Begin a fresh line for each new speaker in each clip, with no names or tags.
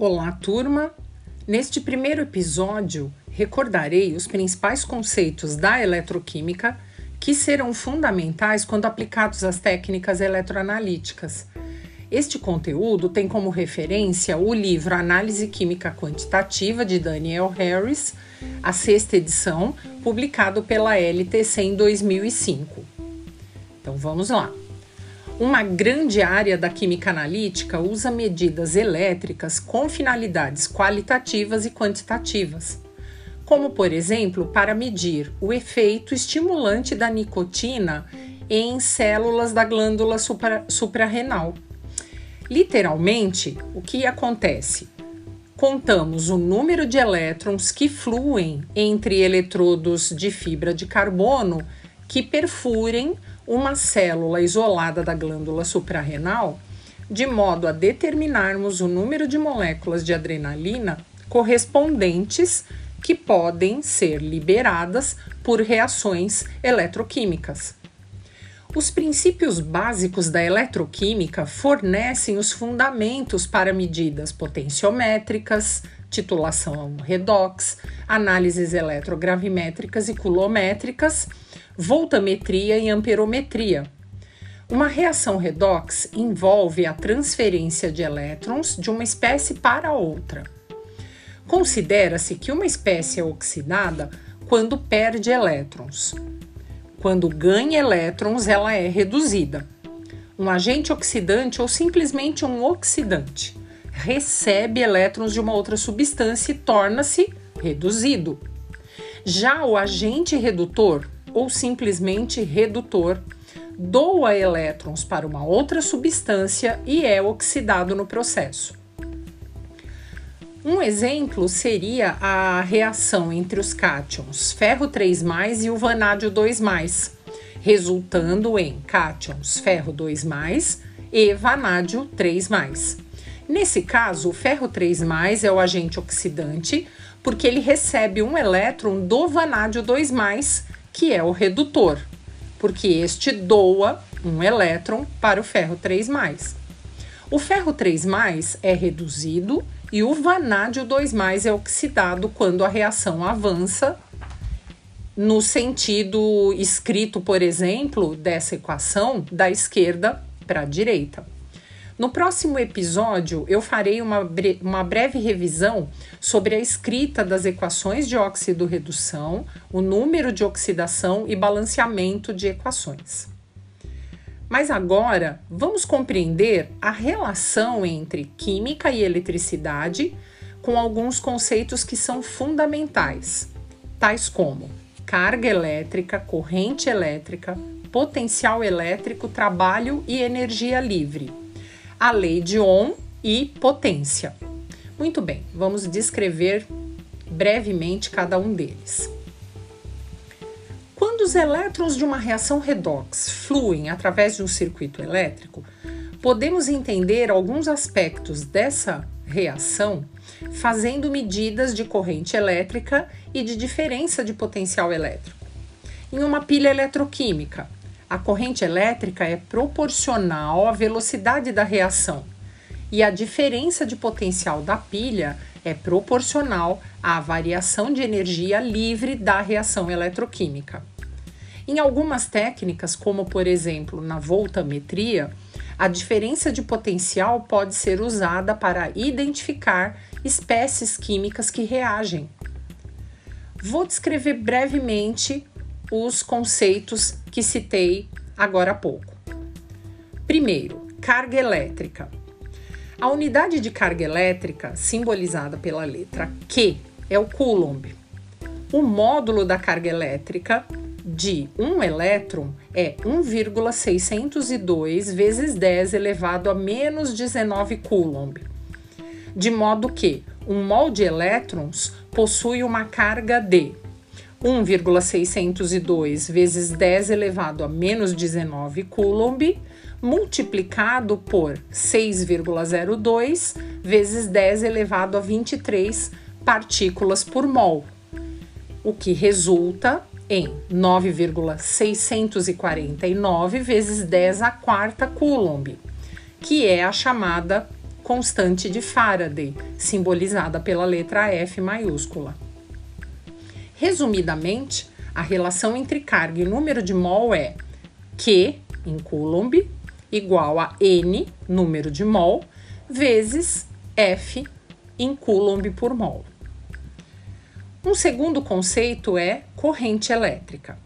Olá, turma! Neste primeiro episódio, recordarei os principais conceitos da eletroquímica que serão fundamentais quando aplicados às técnicas eletroanalíticas. Este conteúdo tem como referência o livro Análise Química Quantitativa de Daniel Harris, a sexta edição, publicado pela LTC em 2005. Então vamos lá. Uma grande área da química analítica usa medidas elétricas com finalidades qualitativas e quantitativas, como, por exemplo, para medir o efeito estimulante da nicotina em células da glândula supra, suprarrenal. Literalmente, o que acontece? Contamos o número de elétrons que fluem entre eletrodos de fibra de carbono que perfurem uma célula isolada da glândula suprarrenal, de modo a determinarmos o número de moléculas de adrenalina correspondentes que podem ser liberadas por reações eletroquímicas. Os princípios básicos da eletroquímica fornecem os fundamentos para medidas potenciométricas, titulação redox, análises eletrogravimétricas e culométricas voltametria e amperometria. Uma reação redox envolve a transferência de elétrons de uma espécie para outra. Considera-se que uma espécie é oxidada quando perde elétrons. Quando ganha elétrons, ela é reduzida. Um agente oxidante ou simplesmente um oxidante recebe elétrons de uma outra substância e torna-se reduzido. Já o agente redutor ou simplesmente redutor, doa elétrons para uma outra substância e é oxidado no processo. Um exemplo seria a reação entre os cátions ferro 3 e o vanádio 2 resultando em cátions ferro 2 e vanádio 3 Nesse caso, o ferro 3 é o agente oxidante, porque ele recebe um elétron do vanádio 2 que é o redutor, porque este doa um elétron para o ferro 3+. O ferro 3+, é reduzido e o vanádio 2+, é oxidado quando a reação avança no sentido escrito, por exemplo, dessa equação da esquerda para a direita. No próximo episódio, eu farei uma, bre uma breve revisão sobre a escrita das equações de óxido-redução, o número de oxidação e balanceamento de equações. Mas agora vamos compreender a relação entre química e eletricidade com alguns conceitos que são fundamentais, tais como carga elétrica, corrente elétrica, potencial elétrico, trabalho e energia livre a lei de Ohm e potência. Muito bem, vamos descrever brevemente cada um deles. Quando os elétrons de uma reação redox fluem através de um circuito elétrico, podemos entender alguns aspectos dessa reação fazendo medidas de corrente elétrica e de diferença de potencial elétrico. Em uma pilha eletroquímica, a corrente elétrica é proporcional à velocidade da reação e a diferença de potencial da pilha é proporcional à variação de energia livre da reação eletroquímica. Em algumas técnicas, como por exemplo na voltametria, a diferença de potencial pode ser usada para identificar espécies químicas que reagem. Vou descrever brevemente os conceitos que citei agora há pouco. Primeiro, carga elétrica. A unidade de carga elétrica, simbolizada pela letra Q, é o Coulomb. O módulo da carga elétrica de um elétron é 1,602 vezes 10 elevado a menos 19 Coulomb. De modo que um mol de elétrons possui uma carga de 1,602 vezes 10 elevado a menos 19 Coulomb, multiplicado por 6,02 vezes 10 elevado a 23 partículas por mol, o que resulta em 9,649 vezes 10 a quarta Coulomb, que é a chamada constante de Faraday, simbolizada pela letra F maiúscula. Resumidamente, a relação entre carga e número de mol é Q em Coulomb igual a N, número de mol, vezes F em Coulomb por mol. Um segundo conceito é corrente elétrica.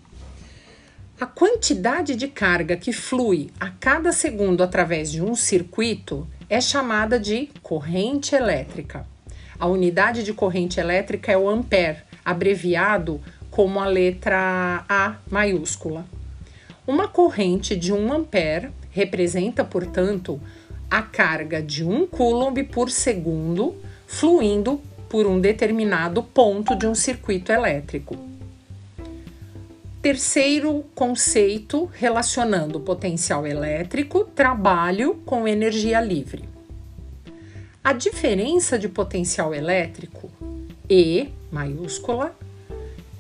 A quantidade de carga que flui a cada segundo através de um circuito é chamada de corrente elétrica. A unidade de corrente elétrica é o ampere, abreviado como a letra A maiúscula. Uma corrente de 1 ampere representa, portanto, a carga de 1 coulomb por segundo fluindo por um determinado ponto de um circuito elétrico. Terceiro conceito relacionando potencial elétrico, trabalho com energia livre. A diferença de potencial elétrico, E maiúscula,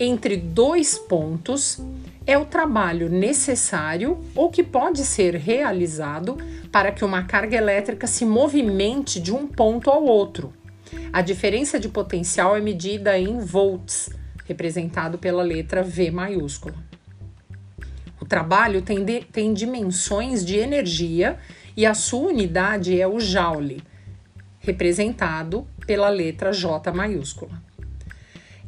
entre dois pontos é o trabalho necessário ou que pode ser realizado para que uma carga elétrica se movimente de um ponto ao outro a diferença de potencial é medida em volts, representado pela letra V maiúscula. O trabalho tem, de, tem dimensões de energia e a sua unidade é o joule, representado pela letra J maiúscula.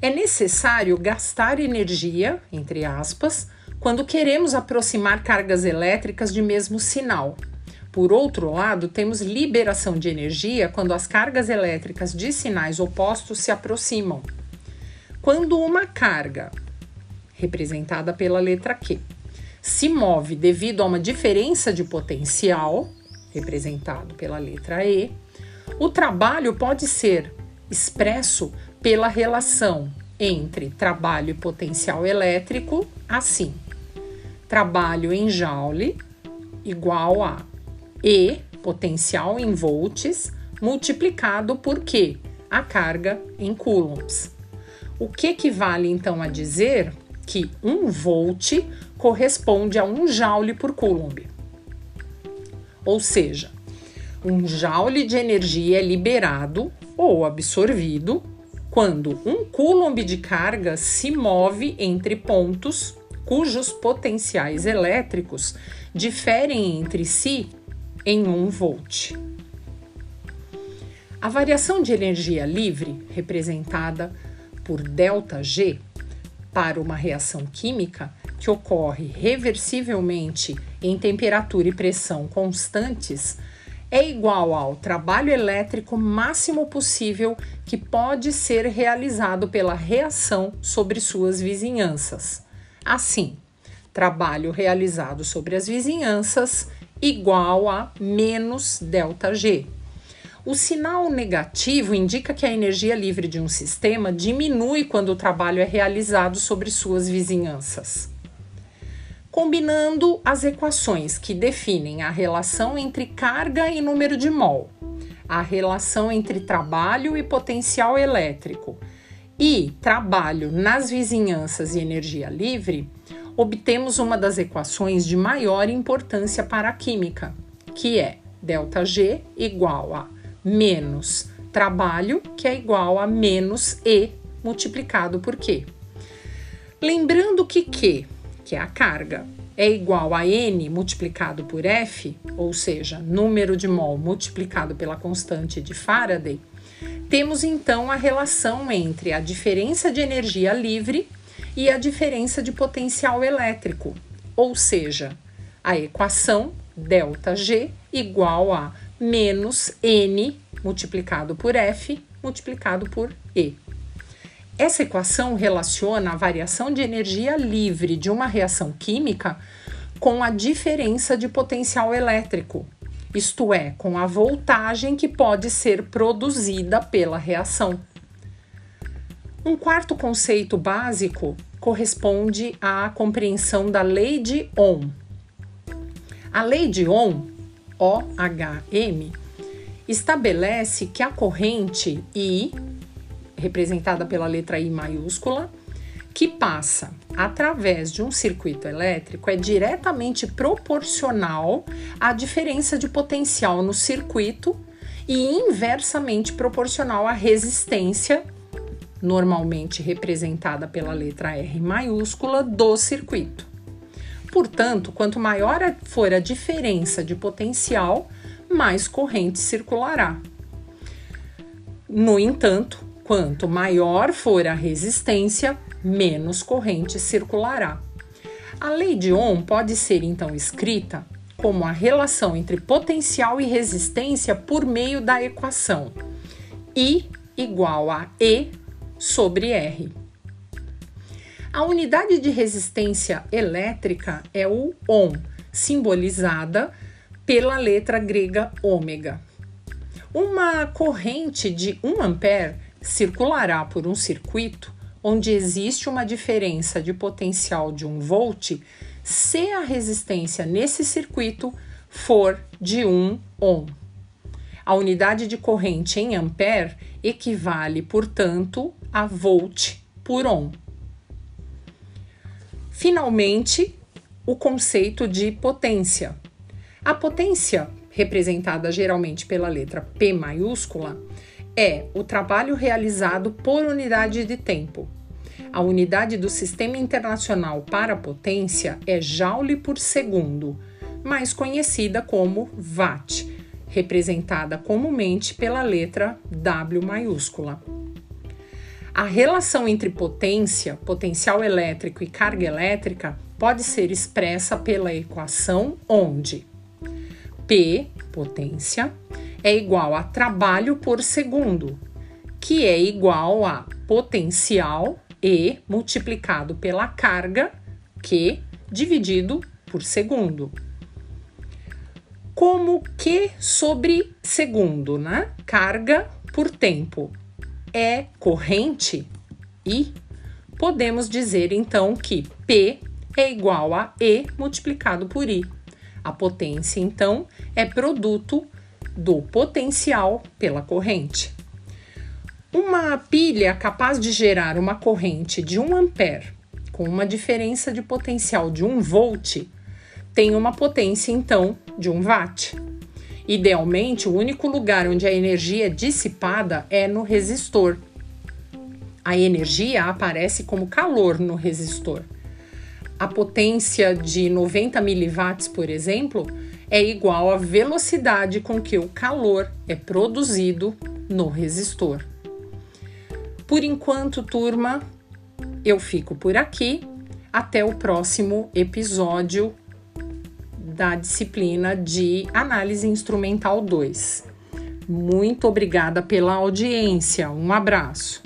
É necessário gastar energia, entre aspas, quando queremos aproximar cargas elétricas de mesmo sinal, por outro lado, temos liberação de energia quando as cargas elétricas de sinais opostos se aproximam. Quando uma carga, representada pela letra Q, se move devido a uma diferença de potencial, representado pela letra E, o trabalho pode ser expresso pela relação entre trabalho e potencial elétrico, assim: trabalho em joule igual a e potencial em volts multiplicado por Q, a carga em coulombs. O que equivale então a dizer que 1 volt corresponde a 1 joule por coulomb. Ou seja, um joule de energia é liberado ou absorvido quando um coulomb de carga se move entre pontos cujos potenciais elétricos diferem entre si em 1 volt. A variação de energia livre, representada por ΔG, para uma reação química que ocorre reversivelmente em temperatura e pressão constantes, é igual ao trabalho elétrico máximo possível que pode ser realizado pela reação sobre suas vizinhanças. Assim, trabalho realizado sobre as vizinhanças igual a menos ΔG. O sinal negativo indica que a energia livre de um sistema diminui quando o trabalho é realizado sobre suas vizinhanças. Combinando as equações que definem a relação entre carga e número de mol, a relação entre trabalho e potencial elétrico e trabalho nas vizinhanças e energia livre, obtemos uma das equações de maior importância para a química, que é ΔG igual a menos trabalho, que é igual a menos E multiplicado por Q. Lembrando que Q, que é a carga, é igual a N multiplicado por F, ou seja, número de mol multiplicado pela constante de Faraday, temos então a relação entre a diferença de energia livre e a diferença de potencial elétrico, ou seja, a equação ΔG igual a menos N multiplicado por F multiplicado por E. Essa equação relaciona a variação de energia livre de uma reação química com a diferença de potencial elétrico, isto é, com a voltagem que pode ser produzida pela reação. Um quarto conceito básico corresponde à compreensão da lei de Ohm. A lei de Ohm, OHM, estabelece que a corrente I, representada pela letra I maiúscula, que passa através de um circuito elétrico é diretamente proporcional à diferença de potencial no circuito e inversamente proporcional à resistência, normalmente representada pela letra R maiúscula, do circuito. Portanto, quanto maior for a diferença de potencial, mais corrente circulará. No entanto, quanto maior for a resistência, menos corrente circulará. A lei de Ohm pode ser então escrita como a relação entre potencial e resistência por meio da equação I igual a E sobre R. A unidade de resistência elétrica é o ohm, simbolizada pela letra grega ômega. Uma corrente de 1 ampere circulará por um circuito onde existe uma diferença de potencial de 1 volt se a resistência nesse circuito for de 1 ohm. A unidade de corrente em ampere equivale, portanto, a volt por ohm. Finalmente, o conceito de potência. A potência, representada geralmente pela letra P maiúscula, é o trabalho realizado por unidade de tempo. A unidade do Sistema Internacional para Potência é Joule por segundo, mais conhecida como Watt, representada comumente pela letra W maiúscula. A relação entre potência, potencial elétrico e carga elétrica pode ser expressa pela equação onde P, potência, é igual a trabalho por segundo, que é igual a potencial E multiplicado pela carga Q dividido por segundo. Como Q sobre segundo, né? Carga por tempo é corrente I, podemos dizer então que P é igual a E multiplicado por I. A potência, então, é produto do potencial pela corrente. Uma pilha capaz de gerar uma corrente de 1 ampere com uma diferença de potencial de 1 volt tem uma potência então de 1 watt. Idealmente, o único lugar onde a energia é dissipada é no resistor. A energia aparece como calor no resistor. A potência de 90 miliwatts, por exemplo, é igual à velocidade com que o calor é produzido no resistor. Por enquanto, turma, eu fico por aqui. Até o próximo episódio da disciplina de Análise Instrumental 2. Muito obrigada pela audiência. Um abraço.